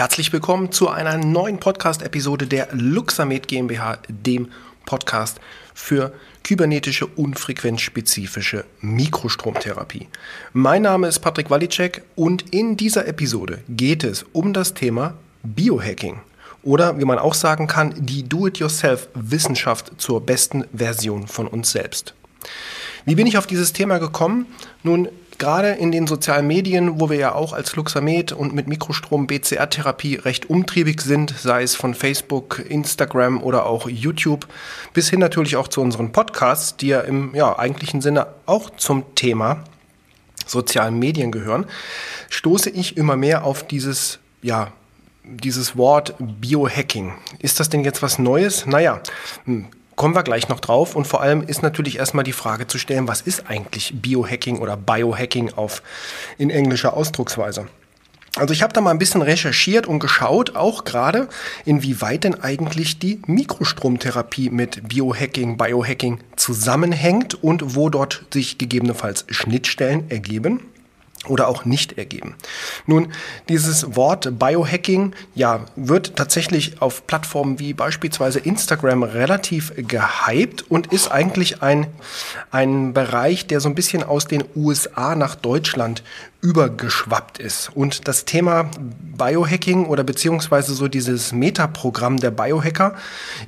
Herzlich willkommen zu einer neuen Podcast-Episode der Luxamed GmbH, dem Podcast für kybernetische unfrequenzspezifische Mikrostromtherapie. Mein Name ist Patrick Walicek und in dieser Episode geht es um das Thema Biohacking oder wie man auch sagen kann, die Do-it-yourself-Wissenschaft zur besten Version von uns selbst. Wie bin ich auf dieses Thema gekommen? Nun, gerade in den sozialen Medien, wo wir ja auch als Luxamed und mit Mikrostrom BCR-Therapie recht umtriebig sind, sei es von Facebook, Instagram oder auch YouTube, bis hin natürlich auch zu unseren Podcasts, die ja im ja, eigentlichen Sinne auch zum Thema sozialen Medien gehören, stoße ich immer mehr auf dieses, ja, dieses Wort Biohacking. Ist das denn jetzt was Neues? Naja, hm, kommen wir gleich noch drauf. Und vor allem ist natürlich erstmal die Frage zu stellen, was ist eigentlich Biohacking oder Biohacking auf in englischer Ausdrucksweise? Also ich habe da mal ein bisschen recherchiert und geschaut, auch gerade, inwieweit denn eigentlich die Mikrostromtherapie mit Biohacking, Biohacking zusammenhängt und wo dort sich gegebenenfalls Schnittstellen ergeben oder auch nicht ergeben. Nun, dieses Wort Biohacking, ja, wird tatsächlich auf Plattformen wie beispielsweise Instagram relativ gehypt und ist eigentlich ein, ein Bereich, der so ein bisschen aus den USA nach Deutschland übergeschwappt ist. Und das Thema Biohacking oder beziehungsweise so dieses Metaprogramm der Biohacker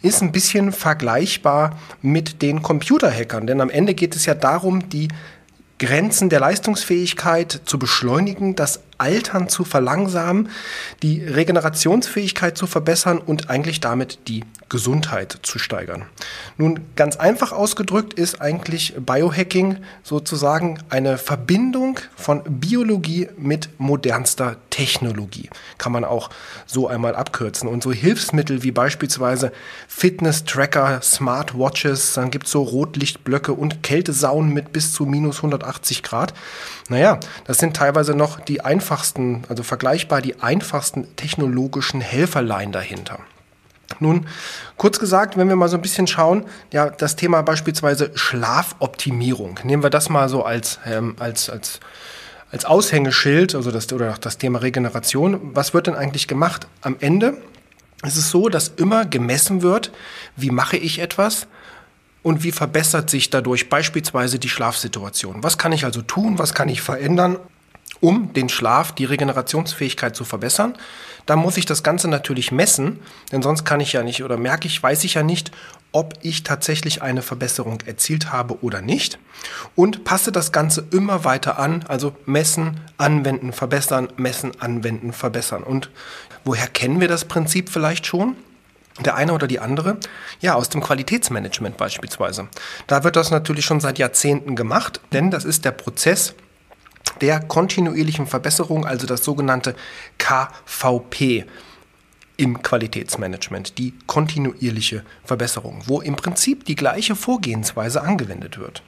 ist ein bisschen vergleichbar mit den Computerhackern. Denn am Ende geht es ja darum, die Grenzen der Leistungsfähigkeit zu beschleunigen, das Altern zu verlangsamen, die Regenerationsfähigkeit zu verbessern und eigentlich damit die Gesundheit zu steigern. Nun, ganz einfach ausgedrückt ist eigentlich Biohacking sozusagen eine Verbindung von Biologie mit modernster Technologie. Kann man auch so einmal abkürzen. Und so Hilfsmittel wie beispielsweise Fitness-Tracker, Smartwatches, dann gibt es so Rotlichtblöcke und Kältesaunen mit bis zu minus 180 Grad. Naja, das sind teilweise noch die einfachen einfachsten, also vergleichbar die einfachsten technologischen Helferlein dahinter. Nun, kurz gesagt, wenn wir mal so ein bisschen schauen, ja, das Thema beispielsweise Schlafoptimierung, nehmen wir das mal so als, ähm, als, als, als Aushängeschild, also das, oder das Thema Regeneration. Was wird denn eigentlich gemacht? Am Ende ist es so, dass immer gemessen wird, wie mache ich etwas und wie verbessert sich dadurch beispielsweise die Schlafsituation. Was kann ich also tun, was kann ich verändern, um den Schlaf, die Regenerationsfähigkeit zu verbessern. Da muss ich das Ganze natürlich messen, denn sonst kann ich ja nicht oder merke ich, weiß ich ja nicht, ob ich tatsächlich eine Verbesserung erzielt habe oder nicht. Und passe das Ganze immer weiter an, also messen, anwenden, verbessern, messen, anwenden, verbessern. Und woher kennen wir das Prinzip vielleicht schon? Der eine oder die andere? Ja, aus dem Qualitätsmanagement beispielsweise. Da wird das natürlich schon seit Jahrzehnten gemacht, denn das ist der Prozess, der kontinuierlichen Verbesserung, also das sogenannte KVP im Qualitätsmanagement, die kontinuierliche Verbesserung, wo im Prinzip die gleiche Vorgehensweise angewendet wird.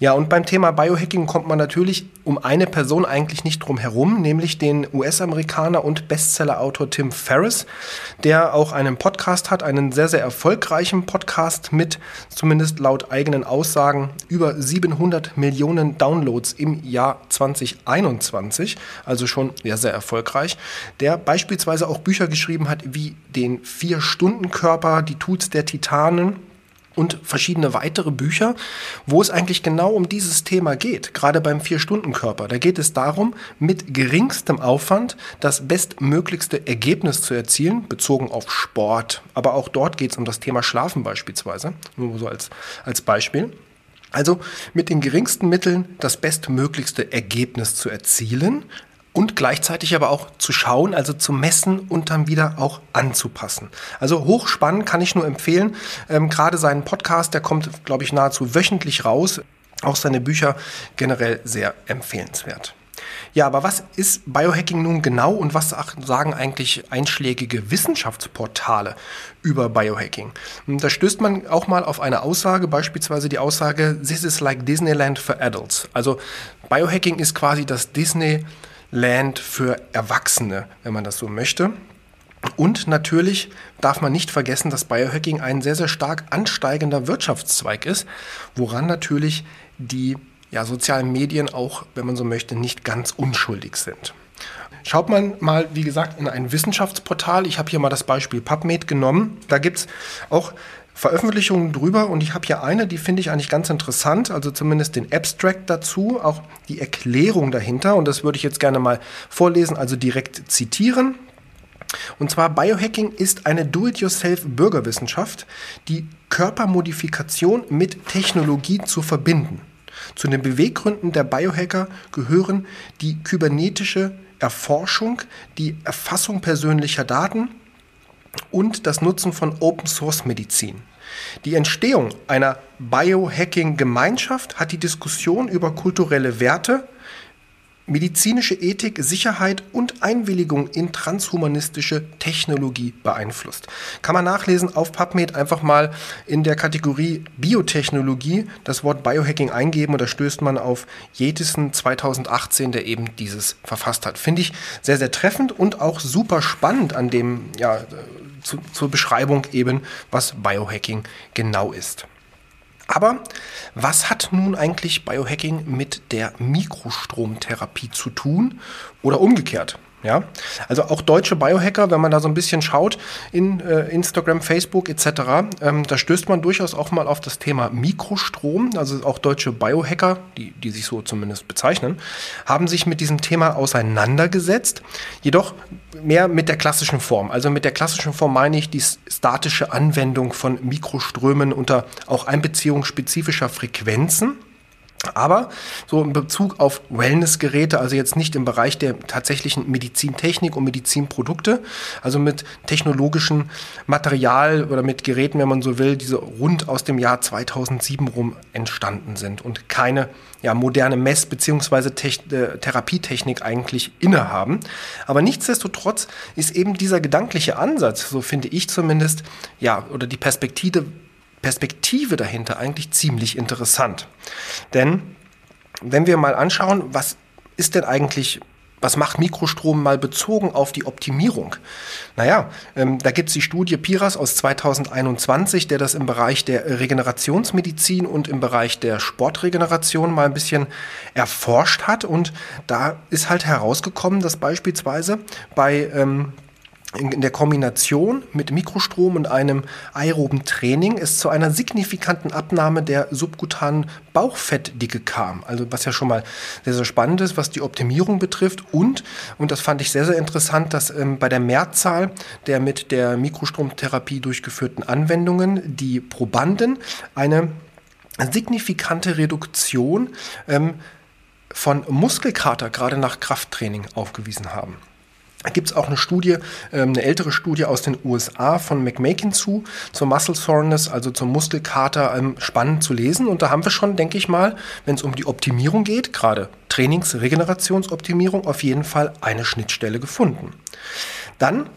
Ja, und beim Thema Biohacking kommt man natürlich um eine Person eigentlich nicht drum herum, nämlich den US-Amerikaner und Bestseller-Autor Tim Ferriss, der auch einen Podcast hat, einen sehr, sehr erfolgreichen Podcast mit, zumindest laut eigenen Aussagen, über 700 Millionen Downloads im Jahr 2021, also schon ja, sehr erfolgreich, der beispielsweise auch Bücher geschrieben hat wie den Vier-Stunden-Körper, die Tools der Titanen, und verschiedene weitere Bücher, wo es eigentlich genau um dieses Thema geht, gerade beim Vier-Stunden-Körper. Da geht es darum, mit geringstem Aufwand das bestmöglichste Ergebnis zu erzielen, bezogen auf Sport. Aber auch dort geht es um das Thema Schlafen beispielsweise, nur so als, als Beispiel. Also mit den geringsten Mitteln das bestmöglichste Ergebnis zu erzielen, und gleichzeitig aber auch zu schauen, also zu messen und dann wieder auch anzupassen. Also hochspannend kann ich nur empfehlen. Ähm, Gerade seinen Podcast, der kommt, glaube ich, nahezu wöchentlich raus. Auch seine Bücher generell sehr empfehlenswert. Ja, aber was ist Biohacking nun genau und was sagen eigentlich einschlägige Wissenschaftsportale über Biohacking? Da stößt man auch mal auf eine Aussage, beispielsweise die Aussage, This is like Disneyland for adults. Also Biohacking ist quasi das Disney Land für Erwachsene, wenn man das so möchte. Und natürlich darf man nicht vergessen, dass Biohacking ein sehr, sehr stark ansteigender Wirtschaftszweig ist, woran natürlich die ja, sozialen Medien auch, wenn man so möchte, nicht ganz unschuldig sind. schaut man mal, wie gesagt, in ein Wissenschaftsportal. Ich habe hier mal das Beispiel PubMed genommen. Da gibt es auch Veröffentlichungen drüber und ich habe hier eine, die finde ich eigentlich ganz interessant, also zumindest den Abstract dazu, auch die Erklärung dahinter und das würde ich jetzt gerne mal vorlesen, also direkt zitieren. Und zwar Biohacking ist eine Do-it-yourself-Bürgerwissenschaft, die Körpermodifikation mit Technologie zu verbinden. Zu den Beweggründen der Biohacker gehören die kybernetische Erforschung, die Erfassung persönlicher Daten und das Nutzen von Open-Source-Medizin. Die Entstehung einer Biohacking-Gemeinschaft hat die Diskussion über kulturelle Werte, medizinische Ethik, Sicherheit und Einwilligung in transhumanistische Technologie beeinflusst. Kann man nachlesen auf PubMed einfach mal in der Kategorie Biotechnologie das Wort Biohacking eingeben und da stößt man auf Jetison 2018, der eben dieses verfasst hat. Finde ich sehr, sehr treffend und auch super spannend an dem, ja, zu, zur Beschreibung eben, was Biohacking genau ist. Aber was hat nun eigentlich Biohacking mit der Mikrostromtherapie zu tun oder umgekehrt? Ja, also auch deutsche Biohacker, wenn man da so ein bisschen schaut in äh, Instagram, Facebook etc., ähm, da stößt man durchaus auch mal auf das Thema Mikrostrom. Also auch deutsche Biohacker, die, die sich so zumindest bezeichnen, haben sich mit diesem Thema auseinandergesetzt. Jedoch mehr mit der klassischen Form. Also mit der klassischen Form meine ich die statische Anwendung von Mikroströmen unter auch Einbeziehung spezifischer Frequenzen. Aber so in Bezug auf Wellnessgeräte, also jetzt nicht im Bereich der tatsächlichen Medizintechnik und Medizinprodukte, also mit technologischen Material oder mit Geräten, wenn man so will, die so rund aus dem Jahr 2007 rum entstanden sind und keine ja, moderne Mess- bzw. Äh, Therapietechnik eigentlich innehaben. Aber nichtsdestotrotz ist eben dieser gedankliche Ansatz, so finde ich zumindest, ja, oder die Perspektive, Perspektive dahinter eigentlich ziemlich interessant. Denn wenn wir mal anschauen, was ist denn eigentlich was macht Mikrostrom mal bezogen auf die Optimierung? Naja, ähm, da gibt es die Studie PIRAS aus 2021, der das im Bereich der Regenerationsmedizin und im Bereich der Sportregeneration mal ein bisschen erforscht hat. Und da ist halt herausgekommen, dass beispielsweise bei ähm, in der Kombination mit Mikrostrom und einem aeroben Training es zu einer signifikanten Abnahme der subkutanen Bauchfettdicke kam. Also was ja schon mal sehr, sehr spannend ist, was die Optimierung betrifft. Und, und das fand ich sehr, sehr interessant, dass ähm, bei der Mehrzahl der mit der Mikrostromtherapie durchgeführten Anwendungen die Probanden eine signifikante Reduktion ähm, von Muskelkater gerade nach Krafttraining aufgewiesen haben. Gibt es auch eine Studie, ähm, eine ältere Studie aus den USA von McMakin zu, zur Muscle Soreness, also zum Muskelkater, ähm, spannend zu lesen. Und da haben wir schon, denke ich mal, wenn es um die Optimierung geht, gerade Trainings-Regenerationsoptimierung, auf jeden Fall eine Schnittstelle gefunden. Dann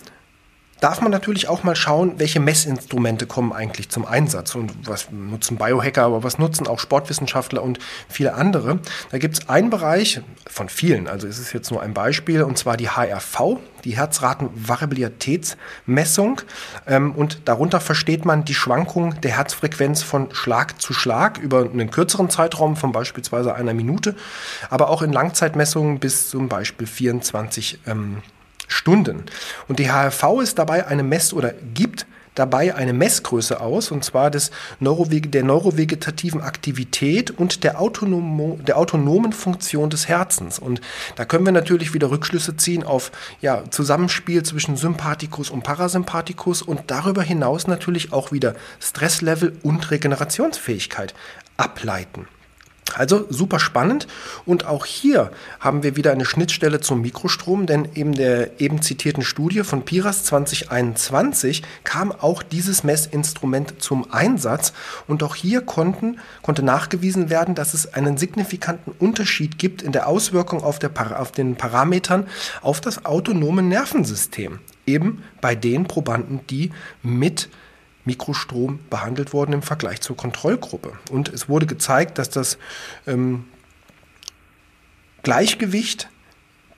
darf man natürlich auch mal schauen, welche Messinstrumente kommen eigentlich zum Einsatz und was nutzen Biohacker, aber was nutzen auch Sportwissenschaftler und viele andere. Da gibt es einen Bereich von vielen, also es ist jetzt nur ein Beispiel, und zwar die HRV, die Herzratenvariabilitätsmessung. Ähm, und darunter versteht man die Schwankung der Herzfrequenz von Schlag zu Schlag über einen kürzeren Zeitraum von beispielsweise einer Minute, aber auch in Langzeitmessungen bis zum Beispiel 24 ähm, Stunden. Und die HRV ist dabei eine Mess- oder gibt dabei eine Messgröße aus, und zwar des Neurowege, der neurovegetativen Aktivität und der, der autonomen Funktion des Herzens. Und da können wir natürlich wieder Rückschlüsse ziehen auf ja, Zusammenspiel zwischen Sympathikus und Parasympathikus und darüber hinaus natürlich auch wieder Stresslevel und Regenerationsfähigkeit ableiten. Also super spannend. Und auch hier haben wir wieder eine Schnittstelle zum Mikrostrom, denn in der eben zitierten Studie von Piras 2021 kam auch dieses Messinstrument zum Einsatz. Und auch hier konnten, konnte nachgewiesen werden, dass es einen signifikanten Unterschied gibt in der Auswirkung auf, der, auf den Parametern auf das autonome Nervensystem, eben bei den Probanden, die mit Mikrostrom behandelt worden im Vergleich zur Kontrollgruppe. Und es wurde gezeigt, dass das ähm, Gleichgewicht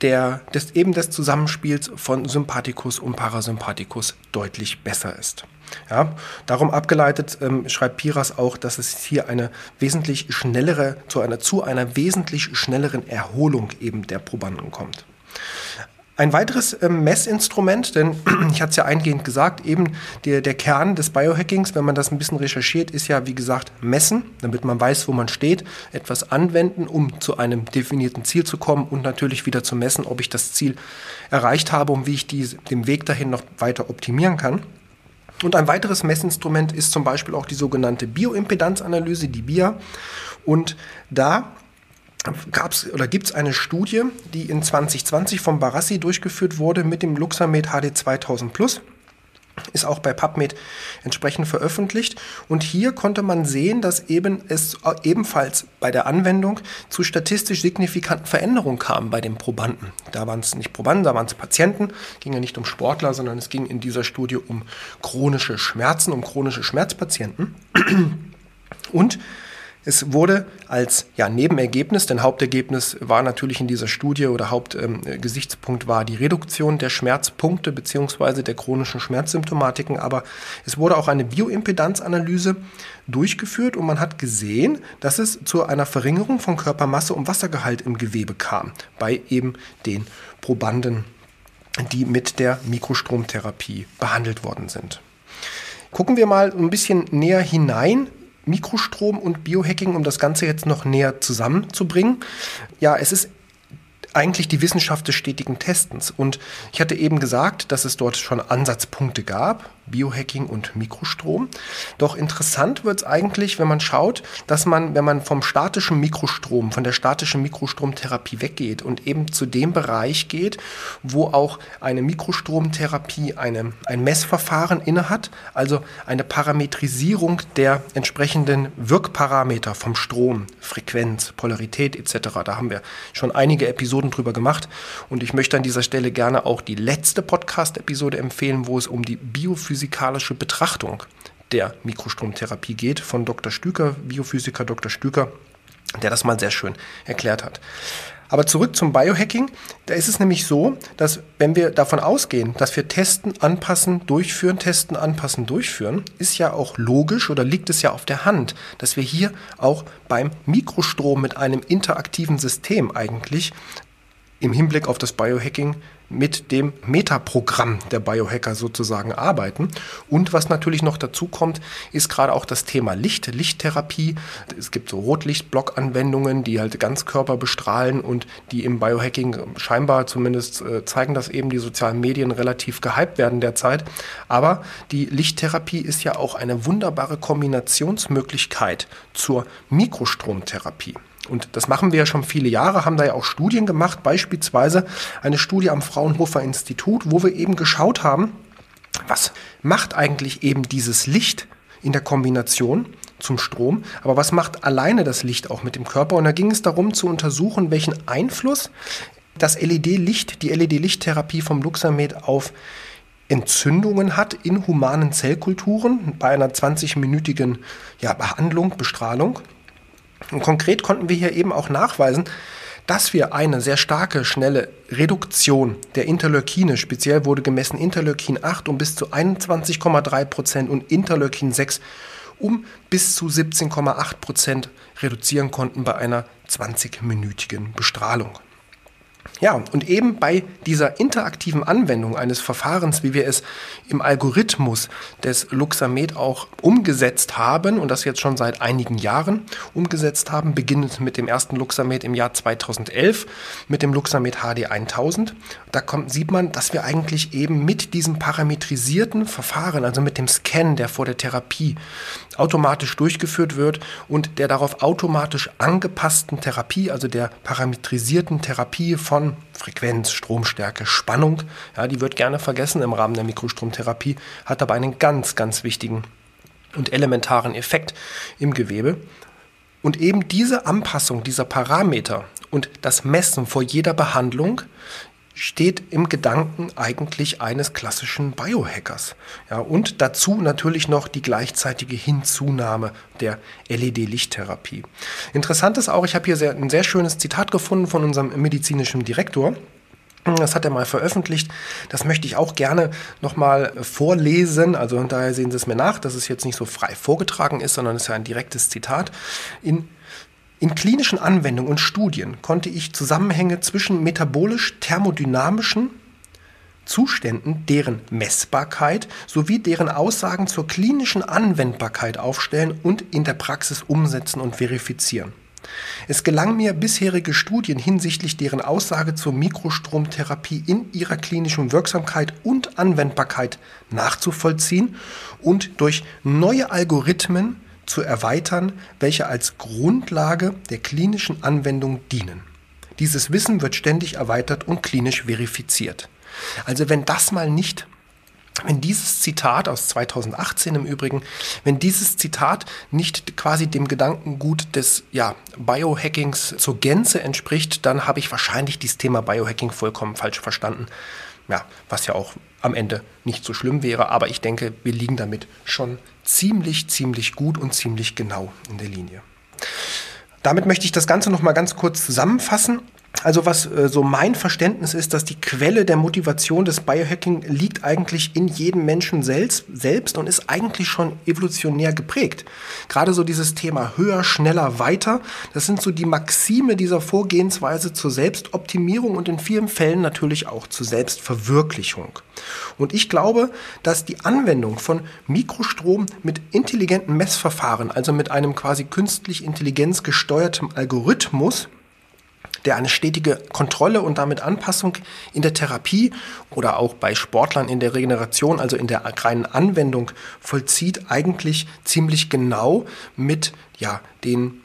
der, des, eben des Zusammenspiels von Sympathikus und Parasympathikus deutlich besser ist. Ja, darum abgeleitet ähm, schreibt Piras auch, dass es hier eine wesentlich schnellere, zu einer, zu einer wesentlich schnelleren Erholung eben der Probanden kommt. Ein weiteres äh, Messinstrument, denn ich hatte es ja eingehend gesagt, eben der, der Kern des Biohackings, wenn man das ein bisschen recherchiert, ist ja, wie gesagt, messen, damit man weiß, wo man steht, etwas anwenden, um zu einem definierten Ziel zu kommen und natürlich wieder zu messen, ob ich das Ziel erreicht habe und wie ich die, den Weg dahin noch weiter optimieren kann. Und ein weiteres Messinstrument ist zum Beispiel auch die sogenannte Bioimpedanzanalyse, die BIA. Und da gab's oder gibt es eine Studie, die in 2020 vom Barassi durchgeführt wurde mit dem Luxamed HD 2000 Plus ist auch bei PubMed entsprechend veröffentlicht. Und hier konnte man sehen, dass eben es ebenfalls bei der Anwendung zu statistisch signifikanten Veränderungen kam bei den Probanden. Da waren es nicht Probanden, da waren es Patienten. Ging ja nicht um Sportler, sondern es ging in dieser Studie um chronische Schmerzen, um chronische Schmerzpatienten. Und es wurde als ja, Nebenergebnis, denn Hauptergebnis war natürlich in dieser Studie oder Hauptgesichtspunkt ähm, war die Reduktion der Schmerzpunkte bzw. der chronischen Schmerzsymptomatiken, aber es wurde auch eine Bioimpedanzanalyse durchgeführt und man hat gesehen, dass es zu einer Verringerung von Körpermasse und Wassergehalt im Gewebe kam bei eben den Probanden, die mit der Mikrostromtherapie behandelt worden sind. Gucken wir mal ein bisschen näher hinein Mikrostrom und Biohacking, um das Ganze jetzt noch näher zusammenzubringen. Ja, es ist eigentlich die Wissenschaft des stetigen Testens. Und ich hatte eben gesagt, dass es dort schon Ansatzpunkte gab, Biohacking und Mikrostrom. Doch interessant wird es eigentlich, wenn man schaut, dass man, wenn man vom statischen Mikrostrom, von der statischen Mikrostromtherapie weggeht und eben zu dem Bereich geht, wo auch eine Mikrostromtherapie eine, ein Messverfahren innehat, also eine Parametrisierung der entsprechenden Wirkparameter vom Strom, Frequenz, Polarität etc. Da haben wir schon einige Episoden drüber gemacht und ich möchte an dieser Stelle gerne auch die letzte Podcast-Episode empfehlen, wo es um die Biophysik biophysikalische Betrachtung der Mikrostromtherapie geht von Dr. Stüker, Biophysiker Dr. Stüker, der das mal sehr schön erklärt hat. Aber zurück zum Biohacking. Da ist es nämlich so, dass wenn wir davon ausgehen, dass wir testen, anpassen, durchführen, testen, anpassen, durchführen, ist ja auch logisch oder liegt es ja auf der Hand, dass wir hier auch beim Mikrostrom mit einem interaktiven System eigentlich im Hinblick auf das Biohacking mit dem Metaprogramm der Biohacker sozusagen arbeiten. Und was natürlich noch dazu kommt, ist gerade auch das Thema Licht, Lichttherapie. Es gibt so Rotlichtblock-Anwendungen, die halt Ganzkörper bestrahlen und die im Biohacking scheinbar zumindest äh, zeigen, dass eben die sozialen Medien relativ gehypt werden derzeit. Aber die Lichttherapie ist ja auch eine wunderbare Kombinationsmöglichkeit zur Mikrostromtherapie. Und das machen wir ja schon viele Jahre, haben da ja auch Studien gemacht, beispielsweise eine Studie am Fraunhofer Institut, wo wir eben geschaut haben, was macht eigentlich eben dieses Licht in der Kombination zum Strom, aber was macht alleine das Licht auch mit dem Körper? Und da ging es darum zu untersuchen, welchen Einfluss das LED-Licht, die LED-Lichttherapie vom Luxamed auf Entzündungen hat in humanen Zellkulturen bei einer 20-minütigen ja, Behandlung, Bestrahlung. Und konkret konnten wir hier eben auch nachweisen, dass wir eine sehr starke, schnelle Reduktion der Interleukine, speziell wurde gemessen Interleukin 8 um bis zu 21,3 Prozent und Interleukin 6 um bis zu 17,8 Prozent reduzieren konnten bei einer 20-minütigen Bestrahlung. Ja, und eben bei dieser interaktiven Anwendung eines Verfahrens, wie wir es im Algorithmus des Luxamed auch umgesetzt haben und das jetzt schon seit einigen Jahren umgesetzt haben, beginnend mit dem ersten Luxamed im Jahr 2011 mit dem Luxamed HD 1000, da kommt, sieht man, dass wir eigentlich eben mit diesem parametrisierten Verfahren, also mit dem Scan, der vor der Therapie automatisch durchgeführt wird und der darauf automatisch angepassten Therapie, also der parametrisierten Therapie von Frequenz, Stromstärke, Spannung, ja, die wird gerne vergessen im Rahmen der Mikrostromtherapie, hat aber einen ganz, ganz wichtigen und elementaren Effekt im Gewebe. Und eben diese Anpassung dieser Parameter und das Messen vor jeder Behandlung steht im Gedanken eigentlich eines klassischen Biohackers. Ja, und dazu natürlich noch die gleichzeitige Hinzunahme der LED-Lichttherapie. Interessant ist auch, ich habe hier sehr, ein sehr schönes Zitat gefunden von unserem medizinischen Direktor. Das hat er mal veröffentlicht. Das möchte ich auch gerne nochmal vorlesen. Also daher sehen Sie es mir nach, dass es jetzt nicht so frei vorgetragen ist, sondern es ist ja ein direktes Zitat. In in klinischen Anwendungen und Studien konnte ich Zusammenhänge zwischen metabolisch-thermodynamischen Zuständen, deren Messbarkeit sowie deren Aussagen zur klinischen Anwendbarkeit aufstellen und in der Praxis umsetzen und verifizieren. Es gelang mir, bisherige Studien hinsichtlich deren Aussage zur Mikrostromtherapie in ihrer klinischen Wirksamkeit und Anwendbarkeit nachzuvollziehen und durch neue Algorithmen zu erweitern, welche als Grundlage der klinischen Anwendung dienen. Dieses Wissen wird ständig erweitert und klinisch verifiziert. Also wenn das mal nicht wenn dieses Zitat aus 2018 im Übrigen, wenn dieses Zitat nicht quasi dem Gedankengut des ja, Biohackings zur Gänze entspricht, dann habe ich wahrscheinlich dieses Thema Biohacking vollkommen falsch verstanden. Ja, was ja auch am Ende nicht so schlimm wäre, aber ich denke, wir liegen damit schon ziemlich, ziemlich gut und ziemlich genau in der Linie. Damit möchte ich das Ganze noch mal ganz kurz zusammenfassen. Also was äh, so mein Verständnis ist, dass die Quelle der Motivation des Biohacking liegt eigentlich in jedem Menschen selbst, selbst und ist eigentlich schon evolutionär geprägt. Gerade so dieses Thema höher, schneller, weiter, das sind so die Maxime dieser Vorgehensweise zur Selbstoptimierung und in vielen Fällen natürlich auch zur Selbstverwirklichung. Und ich glaube, dass die Anwendung von Mikrostrom mit intelligenten Messverfahren, also mit einem quasi künstlich Intelligenz gesteuertem Algorithmus, der eine stetige Kontrolle und damit Anpassung in der Therapie oder auch bei Sportlern in der Regeneration, also in der reinen Anwendung vollzieht, eigentlich ziemlich genau mit ja, den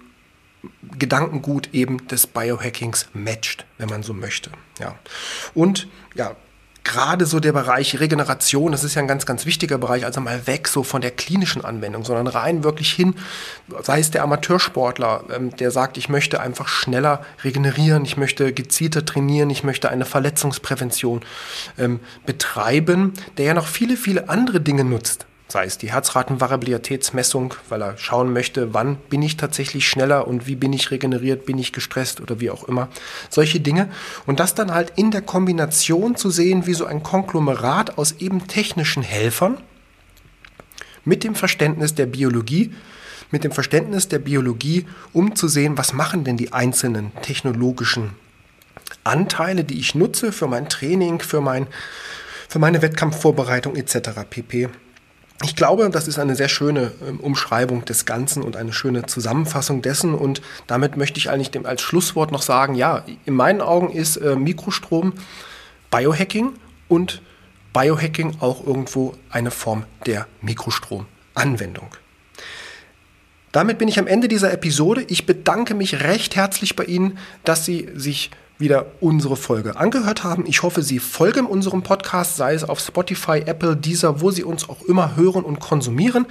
Gedankengut eben des Biohackings matcht, wenn man so möchte. Ja. Und ja, gerade so der Bereich Regeneration, das ist ja ein ganz, ganz wichtiger Bereich, also mal weg so von der klinischen Anwendung, sondern rein wirklich hin, sei es der Amateursportler, ähm, der sagt, ich möchte einfach schneller regenerieren, ich möchte gezielter trainieren, ich möchte eine Verletzungsprävention ähm, betreiben, der ja noch viele, viele andere Dinge nutzt sei es die Herzratenvariabilitätsmessung, weil er schauen möchte, wann bin ich tatsächlich schneller und wie bin ich regeneriert, bin ich gestresst oder wie auch immer. Solche Dinge. Und das dann halt in der Kombination zu sehen, wie so ein Konglomerat aus eben technischen Helfern mit dem Verständnis der Biologie, mit dem Verständnis der Biologie, um zu sehen, was machen denn die einzelnen technologischen Anteile, die ich nutze für mein Training, für, mein, für meine Wettkampfvorbereitung etc. pp ich glaube, das ist eine sehr schöne ähm, Umschreibung des Ganzen und eine schöne Zusammenfassung dessen. Und damit möchte ich eigentlich dem als Schlusswort noch sagen, ja, in meinen Augen ist äh, Mikrostrom Biohacking und Biohacking auch irgendwo eine Form der Mikrostromanwendung. Damit bin ich am Ende dieser Episode. Ich bedanke mich recht herzlich bei Ihnen, dass Sie sich wieder unsere Folge angehört haben. Ich hoffe, Sie folgen unserem Podcast, sei es auf Spotify, Apple, Deezer, wo Sie uns auch immer hören und konsumieren.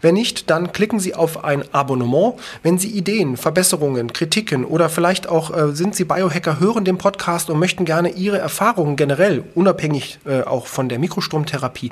Wenn nicht, dann klicken Sie auf ein Abonnement. Wenn Sie Ideen, Verbesserungen, Kritiken oder vielleicht auch äh, sind Sie Biohacker, hören den Podcast und möchten gerne Ihre Erfahrungen generell, unabhängig äh, auch von der Mikrostromtherapie,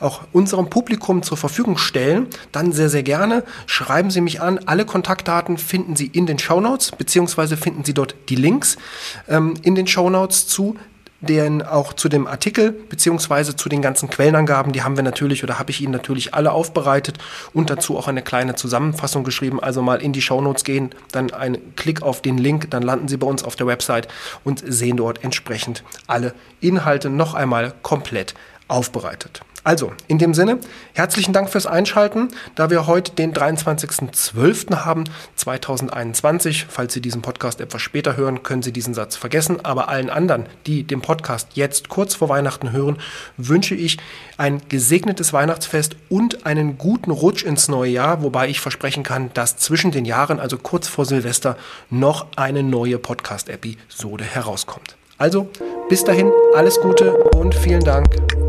auch unserem Publikum zur Verfügung stellen, dann sehr, sehr gerne. Schreiben Sie mich an. Alle Kontaktdaten finden Sie in den Show Notes, beziehungsweise finden Sie dort die Links ähm, in den Shownotes zu den auch zu dem Artikel beziehungsweise zu den ganzen Quellenangaben, die haben wir natürlich oder habe ich Ihnen natürlich alle aufbereitet und dazu auch eine kleine Zusammenfassung geschrieben. Also mal in die Shownotes gehen, dann einen Klick auf den Link, dann landen Sie bei uns auf der Website und sehen dort entsprechend alle Inhalte noch einmal komplett aufbereitet. Also, in dem Sinne, herzlichen Dank fürs Einschalten. Da wir heute den 23.12. haben, 2021, falls Sie diesen Podcast etwas später hören, können Sie diesen Satz vergessen. Aber allen anderen, die den Podcast jetzt kurz vor Weihnachten hören, wünsche ich ein gesegnetes Weihnachtsfest und einen guten Rutsch ins neue Jahr, wobei ich versprechen kann, dass zwischen den Jahren, also kurz vor Silvester, noch eine neue Podcast-Episode herauskommt. Also, bis dahin, alles Gute und vielen Dank.